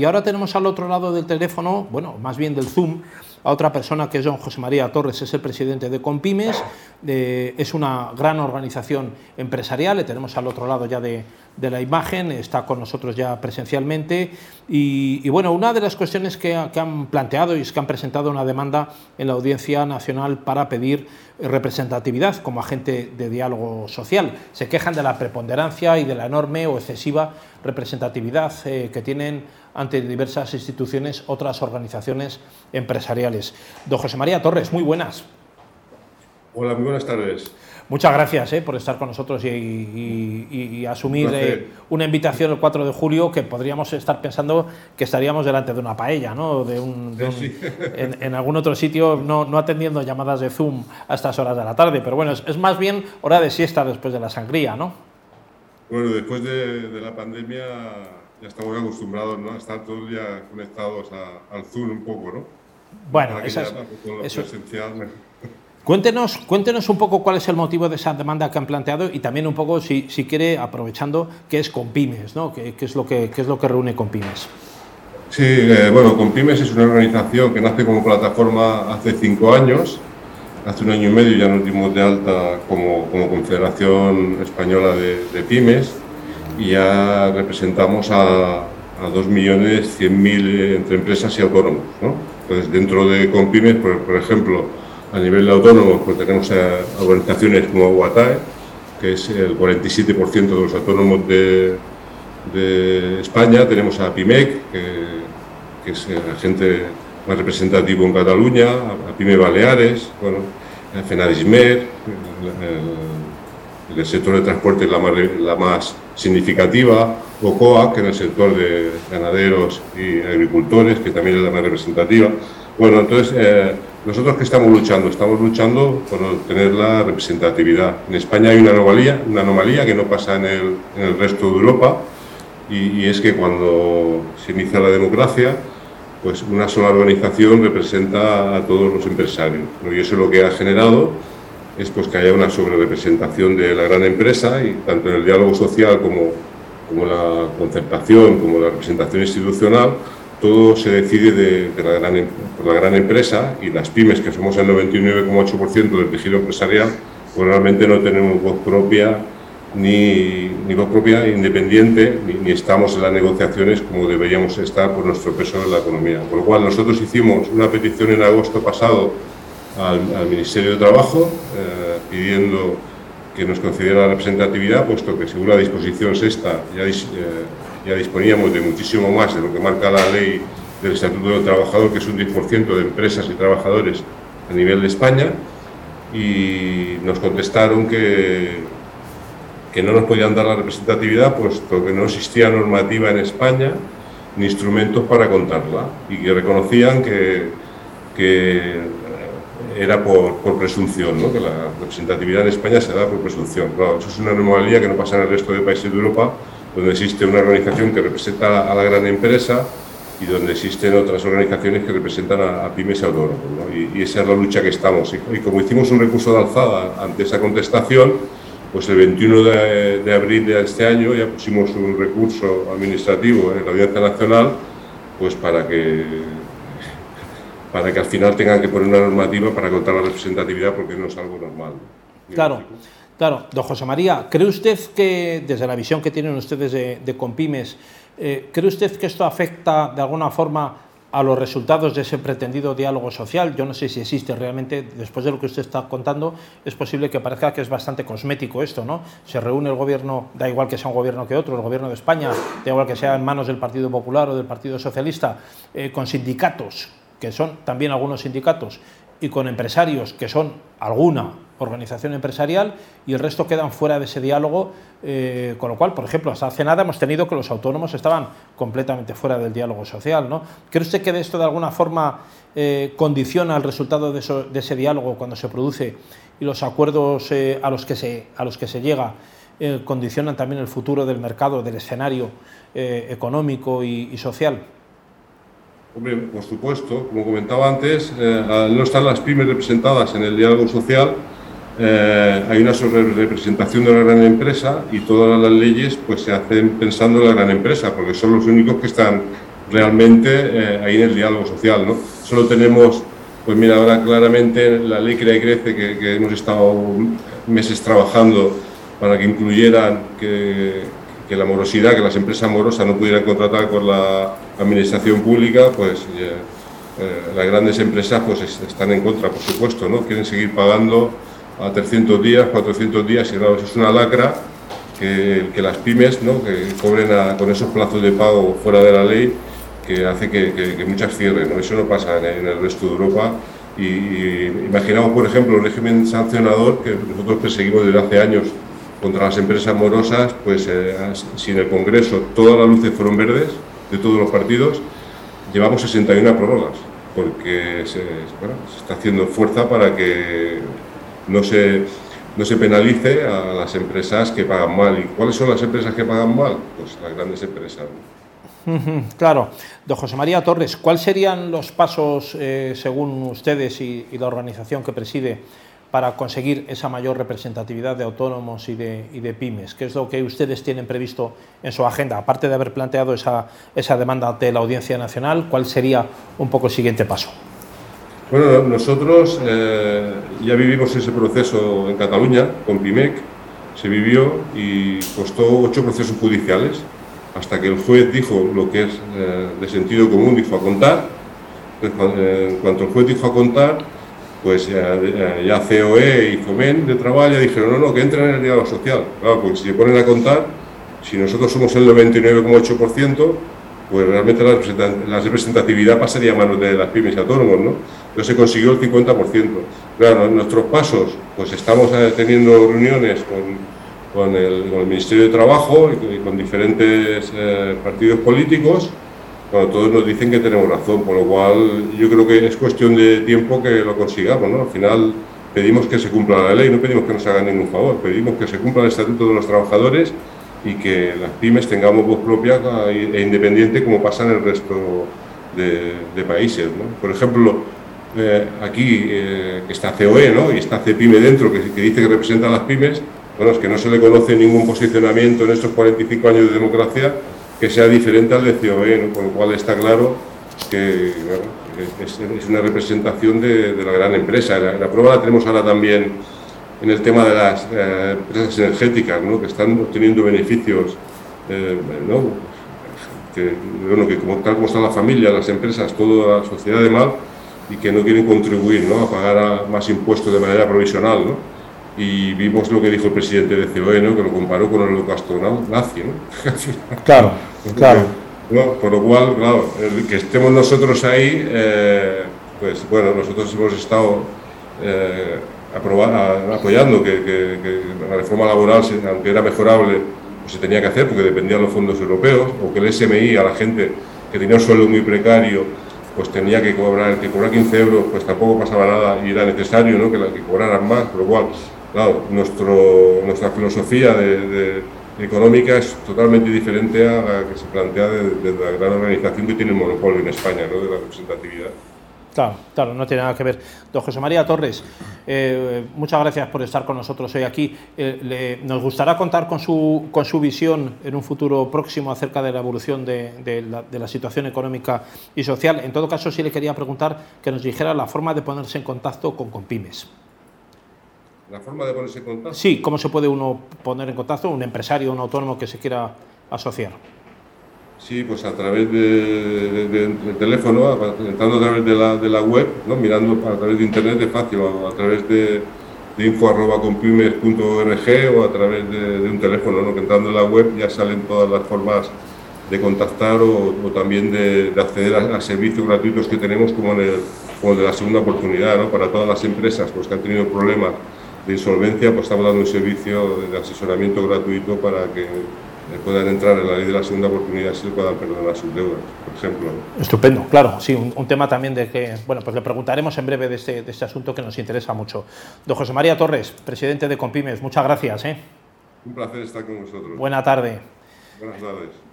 Y ahora tenemos al otro lado del teléfono, bueno, más bien del Zoom, a otra persona que es don José María Torres, es el presidente de Compimes, es una gran organización empresarial, le tenemos al otro lado ya de, la imagen, está con nosotros ya presencialmente y, bueno, una de las cuestiones que, han planteado y es que han presentado una demanda en la Audiencia Nacional para pedir representatividad como agente de diálogo social. Se quejan de la preponderancia y de la enorme o excesiva representatividad eh, que tienen ante diversas instituciones otras organizaciones empresariales. Don José María Torres, muy buenas. Hola, muy buenas tardes. Muchas gracias eh, por estar con nosotros y, asumir eh, una invitación el 4 de julio que podríamos estar pensando que estaríamos delante de una paella, ¿no? De un, en, algún otro sitio, no, atendiendo llamadas de Zoom a estas horas de la tarde, pero bueno, es, más bien hora de siesta después de la sangría, ¿no? Bueno, después de, la pandemia ya estamos acostumbrados ¿no? a estar todos día conectados al Zoom un poco, ¿no? Bueno, eso es, eso, Cuéntenos, cuéntenos un poco cuál es el motivo de esa demanda que han planteado y también un poco, si, si quiere, aprovechando, qué es Compymes, ¿no? ¿Qué, es lo que, qué es lo que reúne Compymes? Sí, eh, bueno, Compymes es una organización que nace como plataforma hace cinco años. Hace un año y medio ya nos dimos de alta como, como Confederación Española de, Pymes ya representamos a, a 2.100.000 entre empresas y autónomos. ¿no? Entonces, dentro de Compymes, por, por ejemplo, a nivel de autónomos, pues tenemos organizaciones como Guatae, que es el 47% de los autónomos de, España. Tenemos a PIMEC, que, es el agente más representativo en Cataluña, a, PIME Baleares, bueno, a FENADISMER, el, el, sector de transporte es la más, la más significativa, OCOA, que en el sector de ganaderos y agricultores, que también es la más representativa. Bueno, entonces, eh, nosotros que estamos luchando, estamos luchando por obtener la representatividad. En España hay una anomalía, una anomalía que no pasa en el, en el resto de Europa, y, es que cuando se inicia la democracia, pues una sola organización representa a todos los empresarios. Y eso lo que ha generado es pues, que haya una sobrerepresentación de la gran empresa, y tanto en el diálogo social como, como la concertación, como la representación institucional, todo se decide em, por la gran empresa y las pymes, que somos el 99,8% del tejido empresarial, pues realmente no tenemos voz propia, ni, ni voz propia independiente, ni, estamos en las negociaciones como deberíamos estar por nuestro peso en la economía. Por lo cual nosotros hicimos una petición en agosto pasado al, Ministerio de Trabajo eh, pidiendo que nos concediera la representatividad, puesto que según la disposición sexta ya, eh, ya disponíamos de muchísimo más de lo que marca la ley del Estatuto del Trabajador, que es un 10% de empresas y trabajadores a nivel de España, y nos contestaron que, que no nos podían dar la representatividad, puesto que no existía normativa en España ni instrumentos para contarla, y que reconocían que, que era por, por presunción, ¿no? que la representatividad en España se da por presunción. Claro, eso es una anomalía que no pasa en el resto de países de Europa, donde existe una organización que representa a la gran empresa y donde existen otras organizaciones que representan a, pymes y autónomos. Y, esa es la lucha que estamos. Y, como hicimos un recurso de alzada ante esa contestación, pues el 21 de, abril de este año ya pusimos un recurso administrativo en la Audiencia Nacional pues para que para que al final tengan que poner una normativa para contar la representatividad porque no es algo normal. Claro. Claro, don José María, ¿cree usted que, desde la visión que tienen ustedes de, Compymes, eh, ¿cree usted que esto afecta de alguna forma a los resultados de ese pretendido diálogo social? Yo no sé si existe realmente, después de lo que usted está contando, es posible que parezca que es bastante cosmético esto, ¿no? Se reúne el gobierno, da igual que sea un gobierno que otro, el gobierno de España, da igual que sea en manos del Partido Popular o del Partido Socialista, eh, con sindicatos, que son también algunos sindicatos, y con empresarios, que son alguna organización empresarial, y el resto quedan fuera de ese diálogo, eh, con lo cual, por ejemplo, hasta hace nada hemos tenido que los autónomos estaban completamente fuera del diálogo social. ¿no? ¿Cree usted que esto de alguna forma eh, condiciona el resultado de, ese diálogo cuando se produce y los acuerdos eh, a, los que se, a los que se llega condicionan también el futuro del mercado, del escenario económico y social? Hombre, por supuesto, como comentaba antes, eh, al no estar las pymes representadas en el diálogo social, eh, hay una representación de la gran empresa y todas las leyes pues, se hacen pensando en la gran empresa, porque son los únicos que están realmente eh, ahí en el diálogo social. ¿no? Solo tenemos, pues mira, ahora claramente la ley Crea y Crece, que, que hemos estado meses trabajando para que incluyeran que, que, la morosidad, que las empresas morosas no pudieran contratar con la administración pública, pues eh, eh, las grandes empresas pues están en contra, por supuesto, ¿no? Quieren seguir pagando a 300 días, 400 días, y claro, es una lacra que, las pymes, ¿no? Que cobren con esos plazos de pago fuera de la ley, que hace que, muchas cierren. Eso no pasa en, el resto de Europa. Y, imaginamos, por ejemplo, el régimen sancionador que nosotros perseguimos desde hace años contra las empresas morosas, pues eh, si en el Congreso todas las luces fueron verdes, de todos los partidos, llevamos 61 prórrogas, porque se, está haciendo fuerza para que no se, no se penalice a las empresas que pagan mal. ¿Y cuáles son las empresas que pagan mal? Pues las grandes empresas. Claro. Don José María Torres, ¿cuáles serían los pasos, eh, según ustedes y, la organización que preside, para conseguir esa mayor representatividad de autónomos y de, pymes? ¿Qué es lo que ustedes tienen previsto en su agenda? Aparte de haber planteado esa, esa demanda de la Audiencia Nacional, ¿cuál sería un poco el siguiente paso? Bueno, nosotros eh, ya vivimos ese proceso en Cataluña, con PIMEC, se vivió y costó ocho procesos judiciales hasta que el juez dijo lo que es eh, de sentido común, dijo a contar. En cuanto el juez dijo a contar, pues ya, ya COE y FOMEN de trabajo dijeron, no, no, que entren en el diálogo social. Claro, porque si se ponen a contar, si nosotros somos el 99,8%, pues realmente la, representatividad pasaría a manos de las pymes y autónomos, ¿no? Entonces se consiguió el 50%. Claro, en nuestros pasos, pues estamos eh, teniendo reuniones con, con, el, Ministerio de Trabajo y, con diferentes eh, partidos políticos, cuando todos nos dicen que tenemos razón, por lo cual yo creo que es cuestión de tiempo que lo consigamos, ¿no? Al final pedimos que se cumpla la ley, no pedimos que nos hagan ningún favor, pedimos que se cumpla el Estatuto de los Trabajadores y que las pymes tengamos voz propia e independiente como pasa en el resto de, países. Por ejemplo, eh, aquí eh, está COE ¿no? y está CPYME dentro, que, dice que representa a las pymes, bueno, es que no se le conoce ningún posicionamiento en estos 45 años de democracia que sea diferente al de COE, con lo cual está claro que es, una representación de, la gran empresa. La, la prueba la tenemos ahora también en el tema de las eh, empresas energéticas, ¿no? que están obteniendo beneficios, eh, ¿no? que, bueno, que como, tal como está la familia, las empresas, toda la sociedad de mal, y que no quieren contribuir ¿no? a pagar más impuestos de manera provisional. ¿no? Y vimos lo que dijo el presidente de COE, ¿no? que lo comparó con el holocausto nazi. ¿no? Claro, claro. Por lo cual, claro, que estemos nosotros ahí, eh, pues bueno, nosotros hemos estado apoyando que, la reforma laboral, aunque era mejorable, pues se tenía que hacer porque dependían los fondos europeos, o que el SMI a la gente que tenía un sueldo muy precario, pues tenía que cobrar, que cobrar 15 euros, pues tampoco pasaba nada y era necesario ¿no? que, la, que cobraran más, por lo cual, claro, nuestro, nuestra filosofía de, económica es totalmente diferente a la que se plantea de, la gran organización que tiene el monopolio en España, ¿no? de la representatividad. Claro, claro, no tiene nada que ver. Don José María Torres, eh, muchas gracias por estar con nosotros hoy aquí. Eh, nos gustará contar con su, con su visión en un futuro próximo acerca de la evolución de, la, situación económica y social. En todo caso, sí le quería preguntar que nos dijera la forma de ponerse en contacto con Compymes. ¿La forma de ponerse en contacto? Sí, ¿cómo se puede uno poner en contacto, un empresario, un autónomo que se quiera asociar? Sí, pues a través de, del teléfono, entrando a través de la, de la web, ¿no? mirando a través de internet es fácil, a, través de, de info.compimes.org o a través de, un teléfono, ¿no? que entrando en la web ya salen todas las formas de contactar o, también de, acceder a, servicios gratuitos que tenemos como, en el, como de la segunda oportunidad, ¿no? para todas las empresas pues, que han tenido problemas de insolvencia, pues estamos dando un servicio de asesoramiento gratuito para que puedan entrar en la ley de la segunda oportunidad si puedan perdonar sus deudas, por ejemplo. Estupendo, claro, sí, un, tema también de que, bueno, pues le preguntaremos en breve de este, de este asunto que nos interesa mucho. Don José María Torres, presidente de Compimes, muchas gracias. ¿eh? Un placer estar con vosotros. Buena tarde. Buenas tardes.